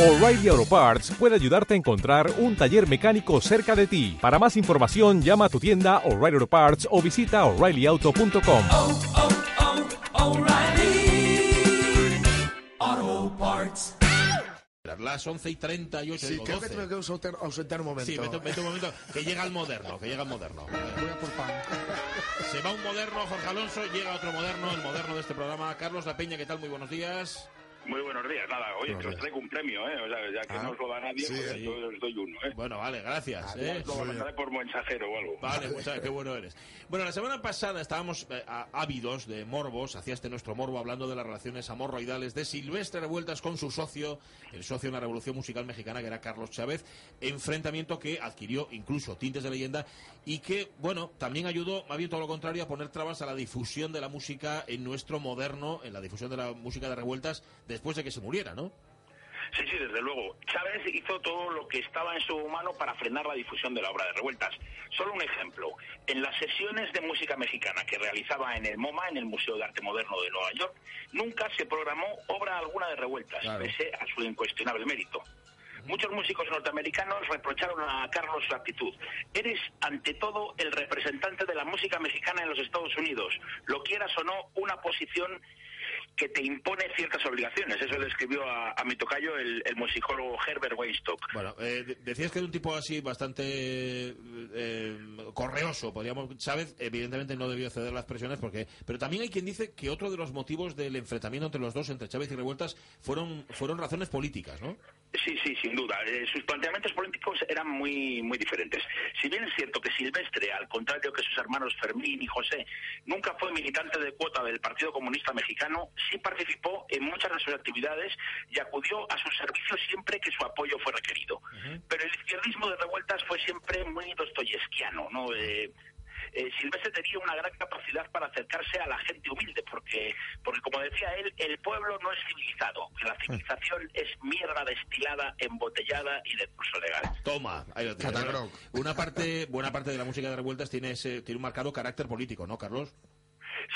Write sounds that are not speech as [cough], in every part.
O'Reilly Auto Parts puede ayudarte a encontrar un taller mecánico cerca de ti. Para más información, llama a tu tienda O'Reilly Auto Parts o visita oreillyauto.com. oh, oh, Parts. Las 11 y 38 Sí, digo, creo que 12. tengo que ausentar, ausentar un momento. Sí, vete, vete un momento, que llega el moderno, que llega el moderno. Voy a por pan. Se va un moderno, Jorge Alonso, llega otro moderno, el moderno de este programa. Carlos La Peña, ¿qué tal? Muy buenos días. Muy buenos días, nada, oye, que os traigo un premio, ¿eh? O sea, ya que Ah, no os lo da nadie, sí, pues sí. yo os doy uno, ¿eh? Bueno, vale, gracias. ¿eh? Lo mandaré por mensajero o algo. Vale, muchas [laughs] qué bueno eres. Bueno, la semana pasada estábamos eh, ávidos de morbos, hacía este nuestro morbo hablando de las relaciones amorroidales de Silvestre Revueltas con su socio, el socio en la Revolución Musical Mexicana, que era Carlos Chávez, enfrentamiento que adquirió incluso tintes de leyenda y que, bueno, también ayudó, más bien todo lo contrario, a poner trabas a la difusión de la música en nuestro moderno, en la difusión de la música de Revueltas después de que se muriera, ¿no? Sí, sí, desde luego. Chávez hizo todo lo que estaba en su mano para frenar la difusión de la obra de Revueltas. Solo un ejemplo. En las sesiones de música mexicana que realizaba en el MoMA, en el Museo de Arte Moderno de Nueva York, nunca se programó obra alguna de Revueltas, Claro. pese a su incuestionable mérito. Muchos músicos norteamericanos reprocharon a Carlos su actitud. Eres, ante todo, el representante de la música mexicana en los Estados Unidos. Lo quieras o no, una posición que te impone ciertas obligaciones. Eso le escribió a, a mi tocayo el, el musicólogo Herbert Weinstock. Bueno, eh, de- decías que era un tipo así bastante eh, correoso, podríamos. Chávez, evidentemente, no debió ceder las presiones, porque. Pero también hay quien dice que otro de los motivos del enfrentamiento entre los dos, entre Chávez y Revueltas, fueron, fueron razones políticas, ¿no? Sí, sí, sin duda. Eh, sus planteamientos políticos eran muy, muy diferentes. Si bien es cierto que Silvestre, al contrario que sus hermanos Fermín y José, nunca fue militante de cuota del Partido Comunista Mexicano, sí participó en muchas de sus actividades y acudió a sus servicios siempre que su apoyo fue requerido. Pero el izquierdismo de revueltas fue siempre muy dostoyevskiano, ¿no? Eh, eh, Silvestre tenía una gran capacidad para acercarse a la gente humilde, porque, porque como decía él, el pueblo no es civilizado, la civilización es mierda destilada, embotellada y de curso legal. Toma, ahí lo tienes. Una parte, buena parte de la música de Revueltas tiene, ese, tiene un marcado carácter político, ¿no, Carlos?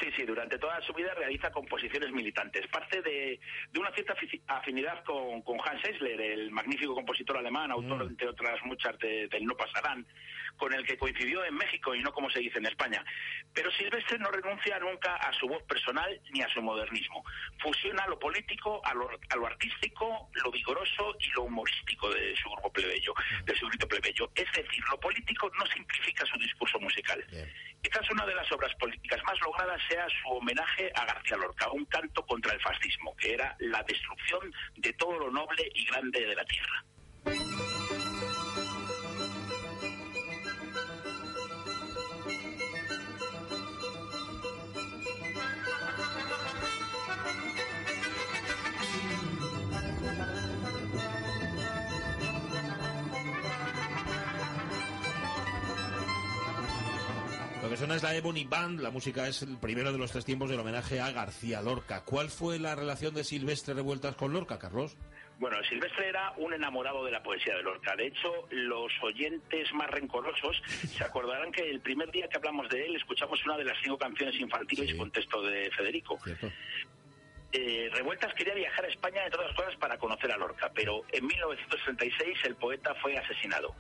Sí, sí, durante toda su vida realiza composiciones militantes. Parte de, de una cierta afi- afinidad con, con Hans Eisler, el magnífico compositor alemán, autor, entre otras muchas, de- del No Pasarán, con el que coincidió en México y no como se dice en España. Pero Silvestre no renuncia nunca a su voz personal ni a su modernismo. Fusiona lo político a lo, a lo artístico, lo vigoroso y lo humorístico de su grupo plebeyo, de su grito plebeyo. Es decir, lo político no simplifica su discurso musical. Bien. Quizás una de las obras políticas más logradas sea su homenaje a García Lorca, un canto contra el fascismo, que era la destrucción de todo lo noble y grande de la tierra. Que suena es la Ebony Band, la música es el primero de los tres tiempos del homenaje a García Lorca. ¿Cuál fue la relación de Silvestre Revueltas con Lorca, Carlos? Bueno, Silvestre era un enamorado de la poesía de Lorca. De hecho, los oyentes más rencorosos se acordarán que el primer día que hablamos de él escuchamos una de las cinco canciones infantiles Sí. con texto de Federico. ¿Cierto? Eh, Revueltas quería viajar a España, entre otras cosas, para conocer a Lorca, pero en 1936 el poeta fue asesinado.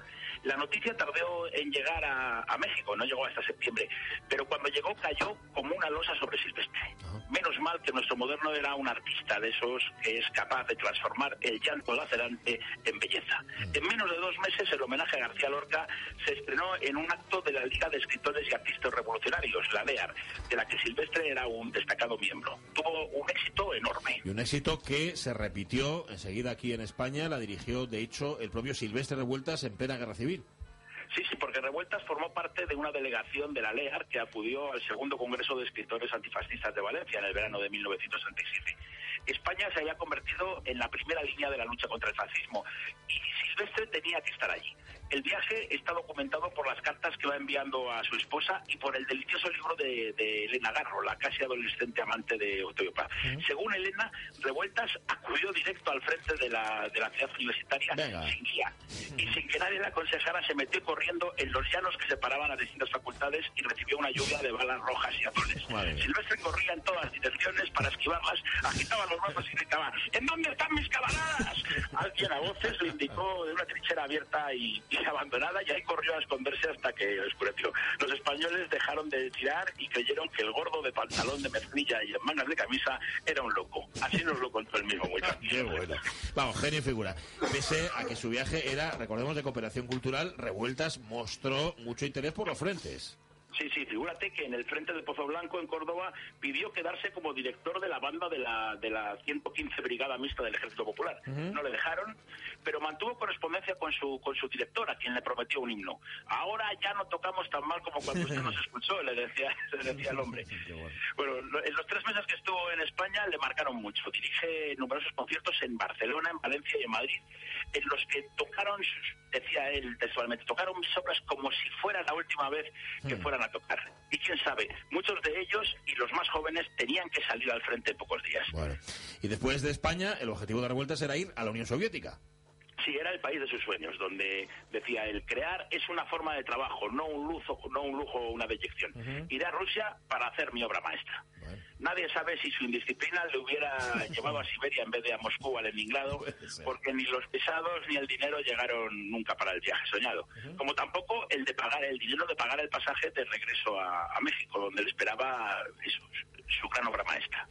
La noticia tardó en llegar a, a México, no llegó hasta septiembre, pero cuando llegó cayó como una losa sobre Silvestre. Menos mal que nuestro moderno era un artista de esos que es capaz de transformar el llanto lacerante en belleza. En menos de dos meses el homenaje a García Lorca se estrenó en un acto de la Liga de Escritores y Artistas Revolucionarios, la LEAR, de la que Silvestre era un destacado miembro. Tuvo un éxito enorme. Y un éxito que se repitió enseguida aquí en España, la dirigió de hecho el propio Silvestre Revueltas en plena guerra civil. Sí, sí, porque Revueltas formó parte de una delegación de la LEAR que acudió al segundo Congreso de Escritores Antifascistas de Valencia en el verano de 1967. España se había convertido en la primera línea de la lucha contra el fascismo y Silvestre tenía que estar allí. El viaje está documentado por las cartas que va enviando a su esposa y por el delicioso libro de, de Elena Garro, la casi adolescente amante de Octavio Paz. Según Elena, Revueltas acudió directo al frente de la, de la ciudad universitaria Venga. sin guía y sin que nadie le aconsejara se metió corriendo en los llanos que separaban las distintas facultades y recibió una lluvia de balas rojas y azules. Silvestre corría en todas direcciones para esquivarlas, agitaba los brazos y gritaba ¿En dónde están mis camaradas? Alguien a voces le indicó de una trinchera abierta y, y [laughs] abandonada y ahí corrió a esconderse hasta que oscureció. Los españoles dejaron de tirar y creyeron que el gordo de pantalón de mezclilla y en mangas de camisa era un loco. Así nos lo contó el mismo muy bueno. Vamos, genio y figura. Pese a que su viaje era, recordemos, de cooperación cultural, Revueltas mostró mucho interés por los frentes. Sí, sí, figúrate que en el frente de Pozo Blanco, en Córdoba, pidió quedarse como director de la banda de la, de la 115 Brigada Mixta del Ejército Popular. No le dejaron, pero mantuvo correspondencia con su, con su director, a quien le prometió un himno. Ahora ya no tocamos tan mal como cuando usted nos [laughs] expulsó, le decía, [laughs] le decía el hombre. Bueno, en los tres meses que estuvo en España le marcaron mucho. Dirige numerosos conciertos en Barcelona, en Valencia y en Madrid, en los que tocaron, decía él textualmente, tocaron mis obras como si fuera la última vez que fueran tocar. Y quién sabe, muchos de ellos y los más jóvenes tenían que salir al frente en pocos días. Y después de España, el objetivo de Revueltas era ir a la Unión Soviética. Sí, era el país de sus sueños, donde decía el crear es una forma de trabajo, no un lujo, no un lujo o una deyección. Iré a Rusia para hacer mi obra maestra. Nadie sabe si su indisciplina le hubiera [laughs] llevado a Siberia en vez de a Moscú o a Leningrado, porque ni los pesados ni el dinero llegaron nunca para el viaje soñado. Como tampoco el de pagar el dinero de pagar el pasaje de regreso a, a México, donde le esperaba eso, su gran obra maestra.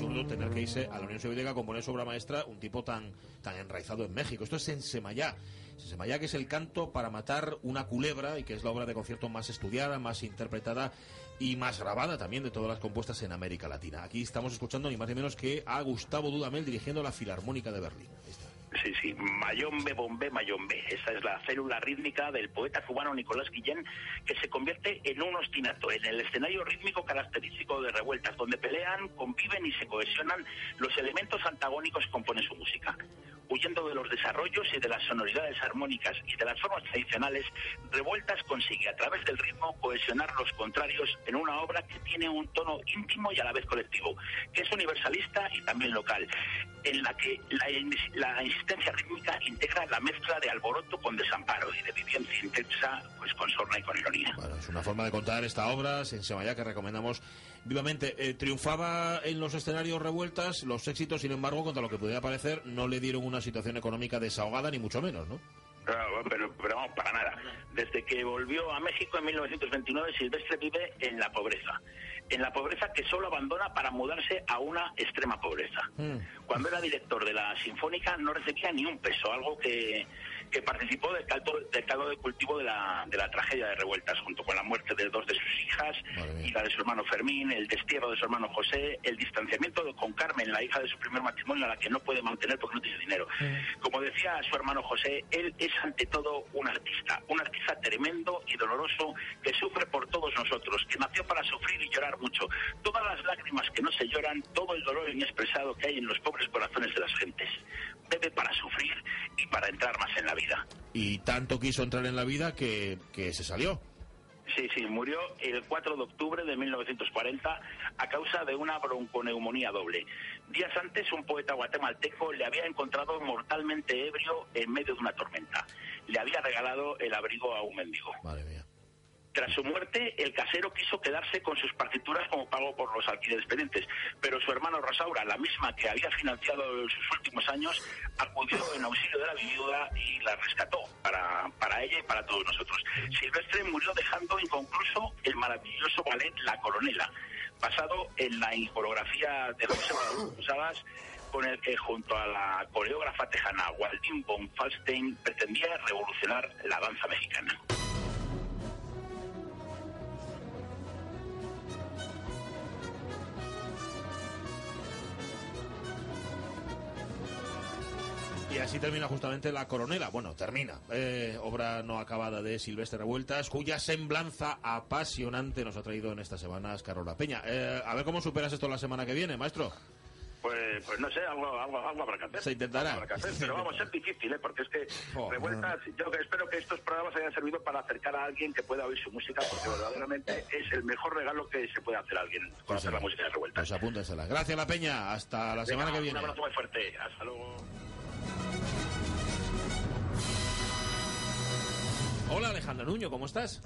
Tener que irse a la Unión Soviética a componer su obra maestra un tipo tan, tan enraizado en México. Esto es Sensemayá. Sensemayá, que es el canto para matar una culebra y que es la obra de concierto más estudiada, más interpretada y más grabada también de todas las compuestas en América Latina. Aquí estamos escuchando ni más ni menos que a Gustavo Dudamel dirigiendo la Filarmónica de Berlín. Sí, sí, Mayombe, Bombe, Mayombe. Esa es la célula rítmica del poeta cubano Nicolás Guillén, que se convierte en un ostinato, en el escenario rítmico característico de revueltas, donde pelean, conviven y se cohesionan los elementos antagónicos que componen su música. Huyendo de los desarrollos y de las sonoridades armónicas y de las formas tradicionales, Revueltas consigue a través del ritmo cohesionar los contrarios en una obra que tiene un tono íntimo y a la vez colectivo, que es universalista y también local, en la que la, ins- la insistencia rítmica integra la mezcla de alboroto con desamparo pues con sorna y con ironía. Bueno, es una forma de contar esta obra, Sensemayá, que recomendamos vivamente. Eh, triunfaba en los escenarios revueltas, los éxitos, sin embargo, contra lo que pudiera parecer, no le dieron una situación económica desahogada, ni mucho menos, ¿no? Pero, pero vamos, para nada. Desde que volvió a México en 1929, Silvestre vive en la pobreza. En la pobreza que solo abandona para mudarse a una extrema pobreza. Cuando era director de la Sinfónica no recibía ni un peso, algo que, que participó del caldo, del caldo de cultivo de la, de la tragedia de revueltas, junto con la muerte de dos de sus hijas y la de su hermano Fermín, el destierro de su hermano José, el distanciamiento con Carmen, la hija de su primer matrimonio, a la que no puede mantener porque no tiene dinero. Como decía su hermano José, él es ante todo un artista, un artista tremendo y doloroso que sufre por todos nosotros, que nació para sufrir y llorar mucho. Todas las lágrimas que no se lloran, todo el dolor inexpresado que hay en los pobres corazones de las gentes. Bebe para sufrir para entrar más en la vida. Y tanto quiso entrar en la vida que, que se salió. Sí, sí, murió el 4 de octubre de 1940 a causa de una bronconeumonía doble. Días antes, un poeta guatemalteco le había encontrado mortalmente ebrio en medio de una tormenta. Le había regalado el abrigo a un mendigo. Madre mía. Tras su muerte, el casero quiso quedarse con sus partituras como pago por los alquileres pendientes, pero su hermano Rosaura, la misma que había financiado sus últimos años, acudió en auxilio de la viuda y la rescató para, para ella y para todos nosotros. Silvestre murió dejando inconcluso el maravilloso ballet La Coronela, basado en la coreografía de José Guadalupe con el que junto a la coreógrafa tejana Waldín von Falstein pretendía revolucionar la danza mexicana. Y así termina justamente La Coronela. Bueno, termina. Eh, obra no acabada de Silvestre Revueltas, cuya semblanza apasionante nos ha traído en estas semanas Carola Peña. Eh, a ver cómo superas esto la semana que viene, maestro. Pues, pues no sé, algo, algo, algo habrá que hacer. Se intentará. Algo habrá que hacer, pero vamos, es difícil, ¿eh? porque es que Oh, revueltas, yo que espero que estos programas hayan servido para acercar a alguien que pueda oír su música, porque verdaderamente es el mejor regalo que se puede hacer a alguien conocer la música de revueltas. Pues apúntasela. Gracias, La Peña. Hasta la semana que viene. Un abrazo muy fuerte. Hasta luego. Hola, Alejandro Nuño, ¿cómo estás?